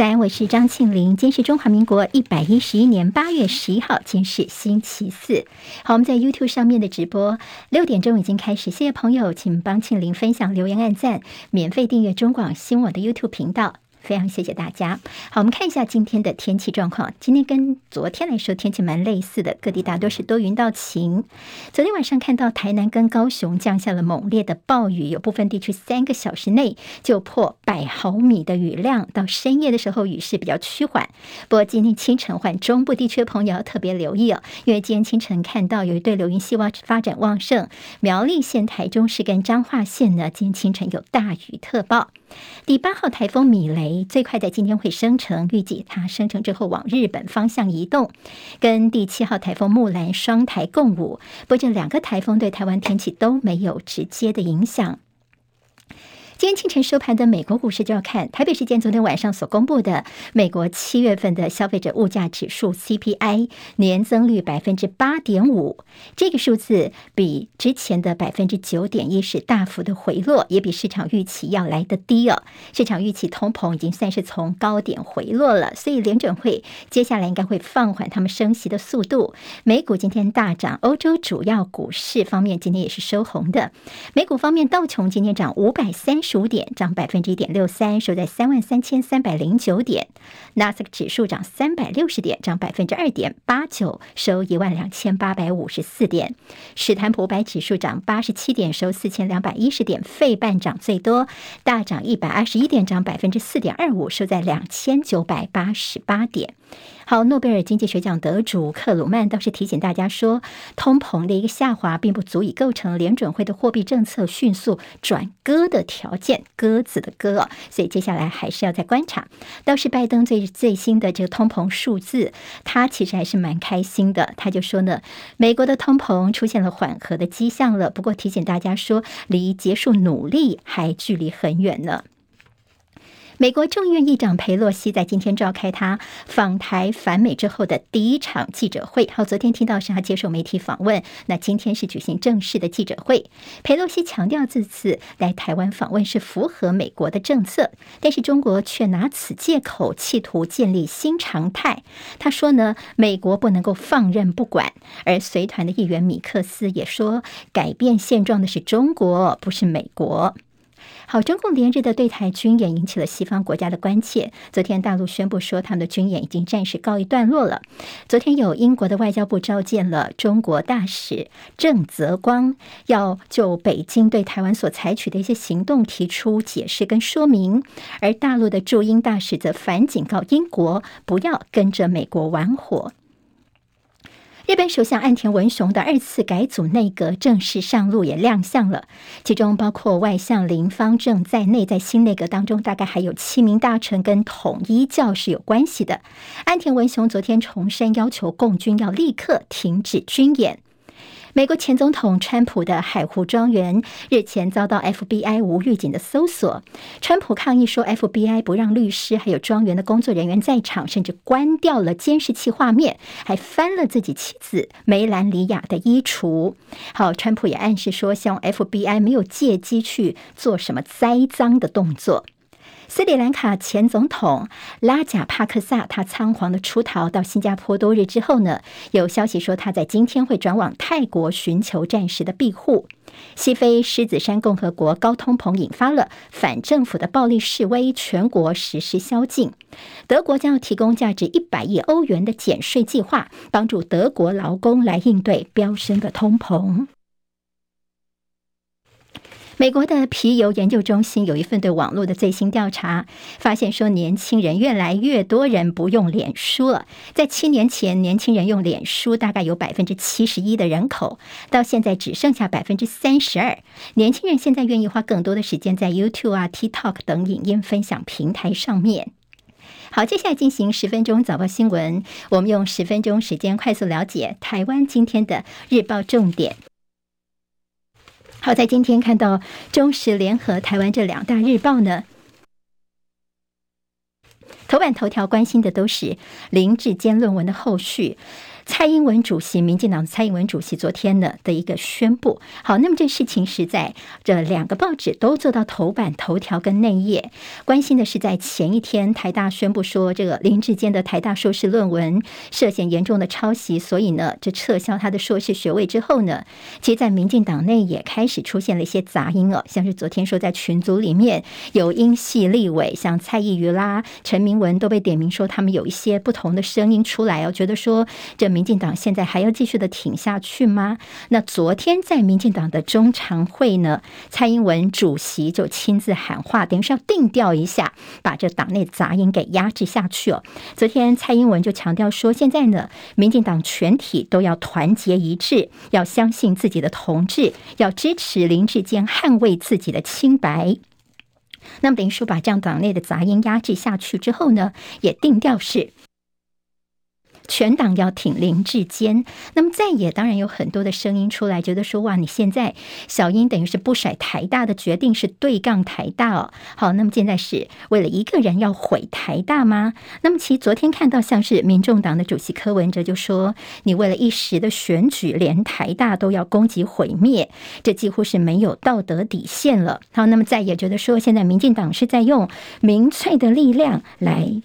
早安，我是张庆玲。今天是中华民国一百一十一年八月十一号，今天是星期四。好，我们在 YouTube 上面的直播六点钟已经开始，谢谢朋友，请帮庆玲分享、留言、按赞，免费订阅中广新闻的 YouTube 频道。非常谢谢大家。好，我们看一下今天的天气状况。今天跟昨天来说，天气蛮类似的，各地大多是多云到晴。昨天晚上看到台南跟高雄降下了猛烈的暴雨，有部分地区三个小时内就破百毫米的雨量。到深夜的时候，雨势比较趋缓。不过今天清晨换中部地区的朋友要特别留意哦，因为今天清晨看到有一对流云细胞发展旺盛，苗栗县、台中市跟彰化县呢，今天清晨有大雨特报。第八号台风米雷最快在今天会生成，预计它生成之后往日本方向移动，跟第七号台风木兰双台共舞。不过这两个台风对台湾天气都没有直接的影响。今天清晨收盘的美国股市就要看台北时间昨天晚上所公布的美国七月份的消费者物价指数 CPI 年增率百分之八点五，这个数字比之前的百分之九点一是大幅的回落，也比市场预期要来得低哦。市场预期通膨已经算是从高点回落了，所以联准会接下来应该会放缓他们升息的速度。美股今天大涨，欧洲主要股市方面今天也是收红的。美股方面，道琼今天涨五百三十。十五点涨百分之一点六三，收在三万三千三百零九点。纳斯克指数涨三百六十点，涨百分之二点八九，收一万两千八百五十四点。史坦普百指数涨八十七点，收四千两百一十点。费半涨最多，大涨一百二十一点，涨百分之四点二五，收在两千九百八十八点。好，诺贝尔经济学奖得主克鲁曼倒是提醒大家说，通膨的一个下滑并不足以构成联准会的货币政策迅速转鸽的条件，鸽子的鸽，所以接下来还是要再观察。倒是拜登最最新的这个通膨数字，他其实还是蛮开心的，他就说呢，美国的通膨出现了缓和的迹象了，不过提醒大家说，离结束努力还距离很远呢。美国众议院议长佩洛西在今天召开他访台访美之后的第一场记者会。好，昨天听到是他接受媒体访问，那今天是举行正式的记者会。佩洛西强调，这次来台湾访问是符合美国的政策，但是中国却拿此借口企图建立新常态。他说呢，美国不能够放任不管。而随团的议员米克斯也说，改变现状的是中国，不是美国。好，中共连日的对台军演引起了西方国家的关切。昨天大陆宣布说，他们的军演已经暂时告一段落了。昨天有英国的外交部召见了中国大使郑泽光，要就北京对台湾所采取的一些行动提出解释跟说明。而大陆的驻英大使则反警告英国，不要跟着美国玩火。日本首相岸田文雄的二次改组内阁正式上路，也亮相了，其中包括外相林方正在内，在新内阁当中，大概还有七名大臣跟统一教是有关系的。岸田文雄昨天重申，要求共军要立刻停止军演。美国前总统川普的海湖庄园日前遭到 FBI 无预警的搜索，川普抗议说 FBI 不让律师还有庄园的工作人员在场，甚至关掉了监视器画面，还翻了自己妻子梅兰妮亚的衣橱。好，川普也暗示说，希望 FBI 没有借机去做什么栽赃的动作。斯里兰卡前总统拉贾帕克萨，他仓皇的出逃到新加坡多日之后呢，有消息说他在今天会转往泰国寻求暂时的庇护。西非狮子山共和国高通膨引发了反政府的暴力示威，全国实施宵禁。德国将要提供价值一百亿欧元的减税计划，帮助德国劳工来应对飙升的通膨。美国的皮尤研究中心有一份对网络的最新调查，发现说年轻人越来越多人不用脸书了。在七年前，年轻人用脸书大概有百分之七十一的人口，到现在只剩下百分之三十二。年轻人现在愿意花更多的时间在 YouTube 啊、TikTok 等影音分享平台上面。好，接下来进行十分钟早报新闻，我们用十分钟时间快速了解台湾今天的日报重点。好在今天看到中时联合台湾这两大日报呢，头版头条关心的都是林志坚论文的后续。蔡英文主席，民进党蔡英文主席昨天呢的一个宣布。好，那么这事情是在这两个报纸都做到头版头条跟内页，关心的是在前一天台大宣布说，这个林志坚的台大硕士论文涉嫌严重的抄袭，所以呢，这撤销他的硕士学位之后呢，其实在民进党内也开始出现了一些杂音哦，像是昨天说在群组里面有英系立委，像蔡易余啦、陈明文都被点名说他们有一些不同的声音出来哦，觉得说这民民进党现在还要继续的挺下去吗？那昨天在民进党的中常会呢，蔡英文主席就亲自喊话，等于是要定调一下，把这党内杂音给压制下去哦。昨天蔡英文就强调说，现在呢，民进党全体都要团结一致，要相信自己的同志，要支持林志坚捍卫自己的清白。那么等于说，把这样党内的杂音压制下去之后呢，也定调是。全党要挺林志坚，那么在野当然有很多的声音出来，觉得说哇，你现在小英等于是不甩台大的决定是对杠台大哦。好，那么现在是为了一个人要毁台大吗？那么其实昨天看到像是民众党的主席柯文哲就说，你为了一时的选举，连台大都要攻击毁灭，这几乎是没有道德底线了。好，那么在野觉得说，现在民进党是在用民粹的力量来。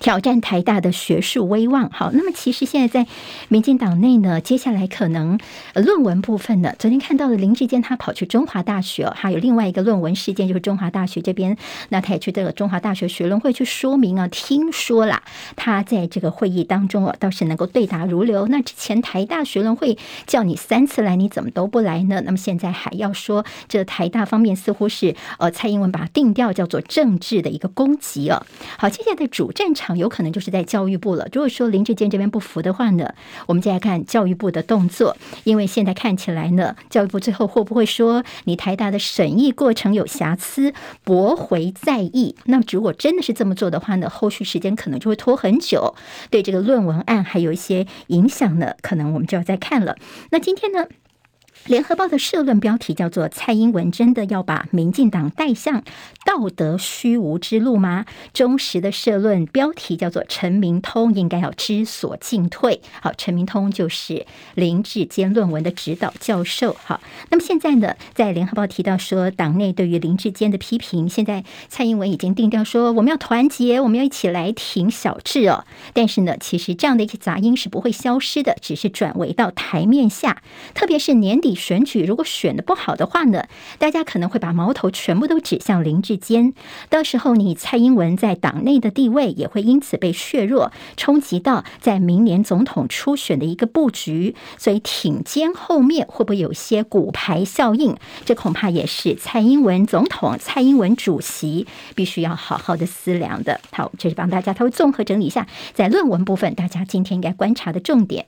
挑战台大的学术威望，好，那么其实现在在民进党内呢，接下来可能论文部分呢，昨天看到了林志坚他跑去中华大学，还有另外一个论文事件，就是中华大学这边，那他也去这个中华大学学伦会去说明啊，听说啦，他在这个会议当中哦，倒是能够对答如流。那之前台大学伦会叫你三次来，你怎么都不来呢？那么现在还要说，这台大方面似乎是呃，蔡英文把它定调叫做政治的一个攻击哦。好，接下来的主战场。有可能就是在教育部了。如果说林志坚这边不服的话呢，我们再来看教育部的动作。因为现在看起来呢，教育部最后会不会说你台大的审议过程有瑕疵，驳回再议？那么如果真的是这么做的话呢，后续时间可能就会拖很久，对这个论文案还有一些影响呢，可能我们就要再看了。那今天呢？联合报的社论标题叫做“蔡英文真的要把民进党带向道德虚无之路吗？”中时的社论标题叫做“陈明通应该要知所进退”。好，陈明通就是林志坚论文的指导教授。好，那么现在呢，在联合报提到说，党内对于林志坚的批评，现在蔡英文已经定调说，我们要团结，我们要一起来挺小智哦。但是呢，其实这样的一些杂音是不会消失的，只是转为到台面下，特别是年底。选举如果选的不好的话呢，大家可能会把矛头全部都指向林志坚，到时候你蔡英文在党内的地位也会因此被削弱，冲击到在明年总统初选的一个布局。所以挺肩后面会不会有些骨牌效应？这恐怕也是蔡英文总统、蔡英文主席必须要好好的思量的。好，这是帮大家稍微综合整理一下，在论文部分，大家今天应该观察的重点。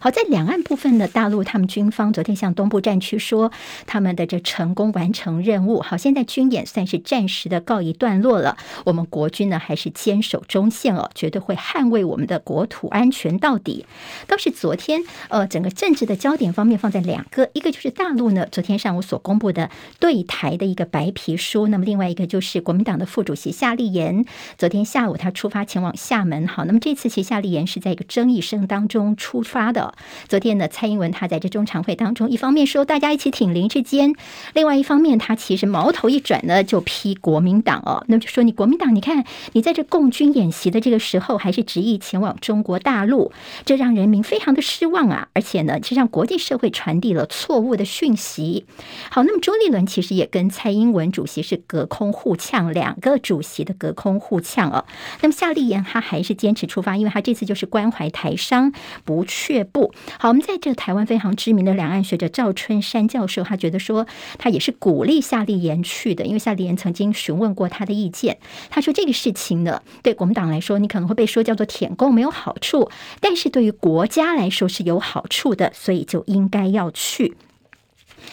好，在两岸部分的，大陆他们军方昨天向东部战区说，他们的这成功完成任务。好，现在军演算是暂时的告一段落了。我们国军呢，还是坚守中线哦，绝对会捍卫我们的国土安全到底。倒是昨天，呃，整个政治的焦点方面放在两个，一个就是大陆呢，昨天上午所公布的对台的一个白皮书，那么另外一个就是国民党的副主席夏立言，昨天下午他出发前往厦门。好，那么这次其实夏立言是在一个争议声当中出发的。昨天呢，蔡英文他在这中常会当中，一方面说大家一起挺林志坚，另外一方面他其实矛头一转呢，就批国民党哦，那就说你国民党，你看你在这共军演习的这个时候，还是执意前往中国大陆，这让人民非常的失望啊！而且呢，这让国际社会传递了错误的讯息。好，那么朱立伦其实也跟蔡英文主席是隔空互呛，两个主席的隔空互呛哦。那么夏立言他还是坚持出发，因为他这次就是关怀台商，不去却步。好，我们在这个台湾非常知名的两岸学者赵春山教授，他觉得说他也是鼓励夏立言去的，因为夏立言曾经询问过他的意见。他说这个事情呢，对我们党来说，你可能会被说叫做舔共没有好处，但是对于国家来说是有好处的，所以就应该要去。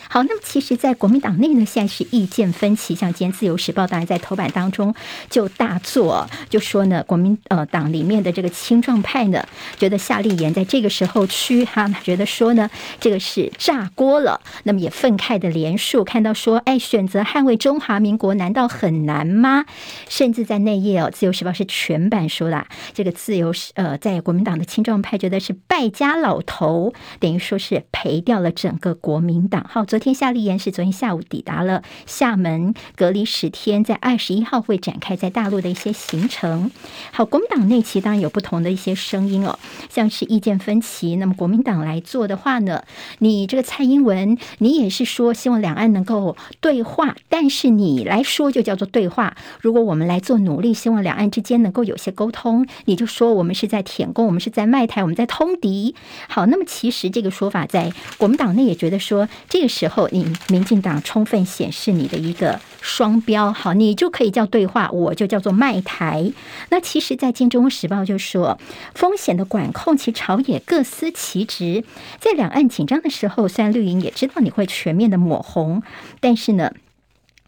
好，那么其实，在国民党内呢，现在是意见分歧。像今天《自由时报》当然在头版当中就大作，就说呢，国民呃党里面的这个青壮派呢，觉得夏立言在这个时候去哈，觉得说呢，这个是炸锅了。那么也愤慨的连署，看到说，哎，选择捍卫中华民国难道很难吗？甚至在内页哦，《自由时报》是全版说了，这个自由呃，在国民党的青壮派觉得是败家老头，等于说是赔掉了整个国民党。好，昨天夏立言是昨天下午抵达了厦门，隔离十天，在二十一号会展开在大陆的一些行程。好，国民党内其实当然有不同的一些声音哦，像是意见分歧。那么国民党来做的话呢，你这个蔡英文，你也是说希望两岸能够对话，但是你来说就叫做对话。如果我们来做努力，希望两岸之间能够有些沟通，你就说我们是在舔共，我们是在卖台，我们在通敌。好，那么其实这个说法在国民党内也觉得说，这个时时候你民进党充分显示你的一个双标。好，你就可以叫对话，我就叫做卖台。那其实，在《金钟时报》就说，风险的管控，其朝野各司其职。在两岸紧张的时候，虽然绿营也知道你会全面的抹红，但是呢。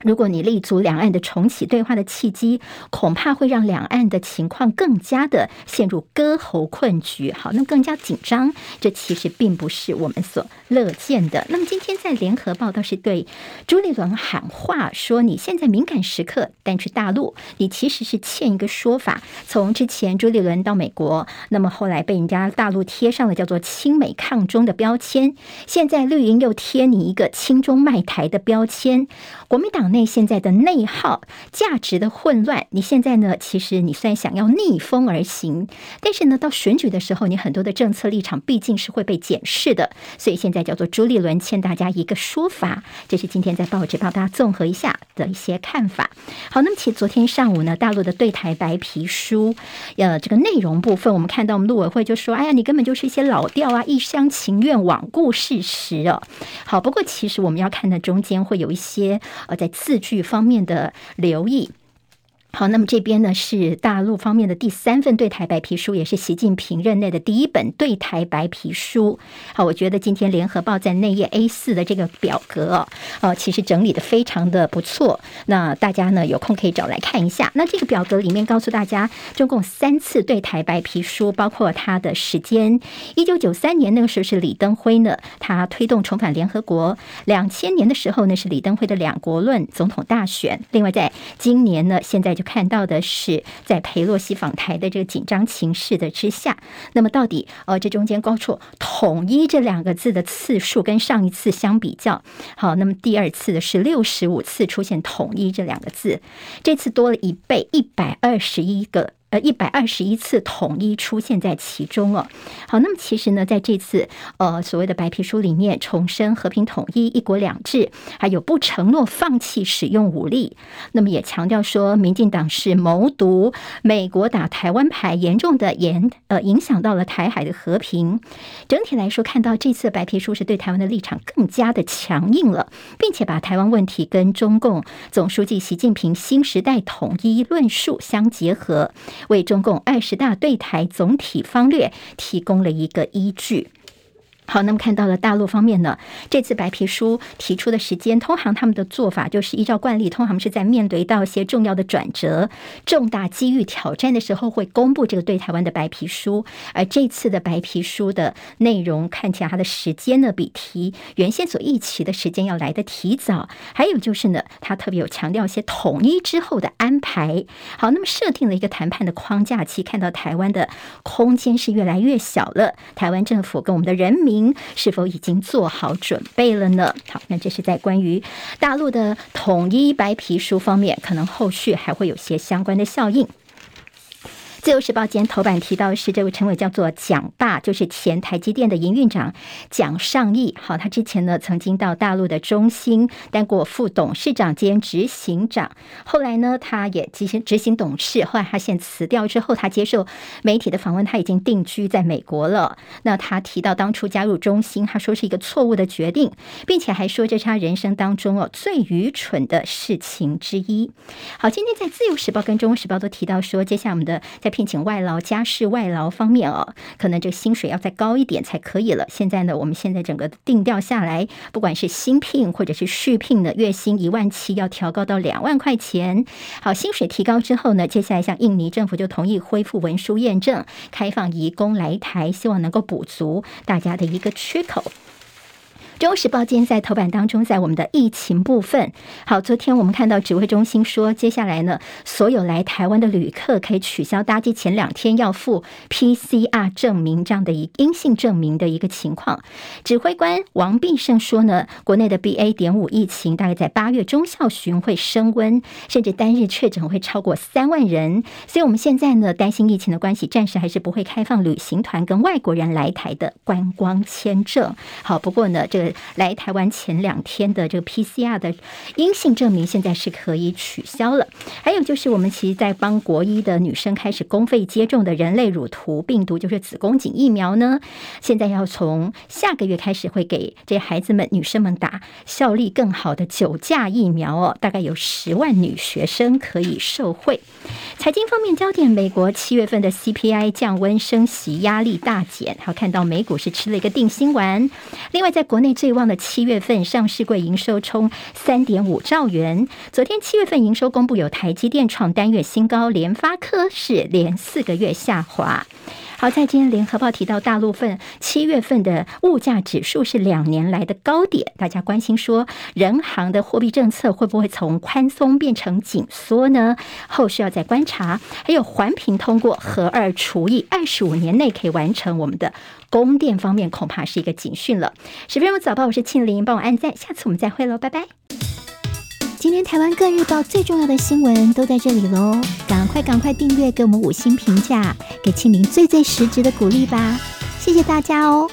如果你立足两岸的重启对话的契机，恐怕会让两岸的情况更加的陷入割喉困局。好，那更加紧张，这其实并不是我们所乐见的。那么今天在联合报倒是对朱立伦喊话，说你现在敏感时刻，但去大陆，你其实是欠一个说法。从之前朱立伦到美国，那么后来被人家大陆贴上了叫做亲美抗中的标签，现在绿营又贴你一个亲中卖台的标签，国民党。内现在的内耗、价值的混乱，你现在呢？其实你虽然想要逆风而行，但是呢，到选举的时候，你很多的政策立场毕竟是会被检视的。所以现在叫做朱立伦欠大家一个说法，这是今天在报纸帮大家综合一下的一些看法。好，那么其实昨天上午呢，大陆的对台白皮书，呃，这个内容部分，我们看到我们陆委会就说：“哎呀，你根本就是一些老调啊，一厢情愿，罔顾事实哦。”好，不过其实我们要看的中间会有一些呃，在。四句方面的留意。好，那么这边呢是大陆方面的第三份对台白皮书，也是习近平任内的第一本对台白皮书。好，我觉得今天联合报在内页 A 四的这个表格哦，其实整理的非常的不错。那大家呢有空可以找来看一下。那这个表格里面告诉大家，中共三次对台白皮书，包括它的时间。一九九三年那个时候是李登辉呢，他推动重返联合国。两千年的时候呢是李登辉的两国论总统大选。另外在今年呢，现在就看到的是，在裴洛西访台的这个紧张情势的之下，那么到底呃，这中间高出“统一”这两个字的次数跟上一次相比较，好，那么第二次的是六十五次出现“统一”这两个字，这次多了一倍，一百二十一个。呃，一百二十一次统一出现在其中哦。好，那么其实呢，在这次呃所谓的白皮书里面，重申和平统一、一国两制，还有不承诺放弃使用武力。那么也强调说，民进党是谋独，美国打台湾牌，严重的严呃影响到了台海的和平。整体来说，看到这次白皮书是对台湾的立场更加的强硬了，并且把台湾问题跟中共总书记习近平新时代统一论述相结合。为中共二十大对台总体方略提供了一个依据。好，那么看到了大陆方面呢，这次白皮书提出的时间，通航他们的做法就是依照惯例，通航是在面对到一些重要的转折、重大机遇挑战的时候，会公布这个对台湾的白皮书。而这次的白皮书的内容，看起来它的时间呢，比提原先所预期的时间要来得提早。还有就是呢，它特别有强调一些统一之后的安排。好，那么设定了一个谈判的框架期，看到台湾的空间是越来越小了。台湾政府跟我们的人民。是否已经做好准备了呢？好，那这是在关于大陆的统一白皮书方面，可能后续还会有些相关的效应。自由时报今天头版提到是这位陈伟叫做蒋爸，就是前台积电的营运长蒋尚义。好，他之前呢曾经到大陆的中兴当过副董事长兼执行长，后来呢他也执行执行董事，后来他现辞掉之后，他接受媒体的访问，他已经定居在美国了。那他提到当初加入中兴，他说是一个错误的决定，并且还说这是他人生当中哦最愚蠢的事情之一。好，今天在自由时报跟中国时报都提到说，接下来我们的在。聘请外劳、家事外劳方面哦，可能这薪水要再高一点才可以了。现在呢，我们现在整个定调下来，不管是新聘或者是续聘的月薪一万七，要调高到两万块钱。好，薪水提高之后呢，接下来像印尼政府就同意恢复文书验证，开放移工来台，希望能够补足大家的一个缺口。《中时报》今天在头版当中，在我们的疫情部分，好，昨天我们看到指挥中心说，接下来呢，所有来台湾的旅客可以取消搭机前两天要付 PCR 证明这样的一阴性证明的一个情况。指挥官王必胜说呢，国内的 BA. 点五疫情大概在八月中下旬会升温，甚至单日确诊会超过三万人，所以我们现在呢，担心疫情的关系，暂时还是不会开放旅行团跟外国人来台的观光签证。好，不过呢，这个。来台湾前两天的这个 PCR 的阴性证明，现在是可以取消了。还有就是，我们其实，在帮国一的女生开始公费接种的人类乳头病毒，就是子宫颈疫苗呢，现在要从下个月开始会给这孩子们、女生们打效力更好的九价疫苗哦，大概有十万女学生可以受惠。财经方面焦点，美国七月份的 CPI 降温，升息压力大减，还有看到美股是吃了一个定心丸。另外，在国内。最旺的七月份上市柜营收冲三点五兆元。昨天七月份营收公布，有台积电创单月新高，联发科是连四个月下滑。好在今天联合报提到，大陆份七月份的物价指数是两年来的高点。大家关心说，人行的货币政策会不会从宽松变成紧缩呢？后续要再观察。还有环评通过核二除役，二十五年内可以完成我们的供电方面，恐怕是一个警讯了。十分钟早报，我是庆玲，帮我按赞，下次我们再会喽，拜拜。今天台湾各日报最重要的新闻都在这里喽，赶快赶快订阅，给我们五星评价，给庆玲最最实质的鼓励吧，谢谢大家哦。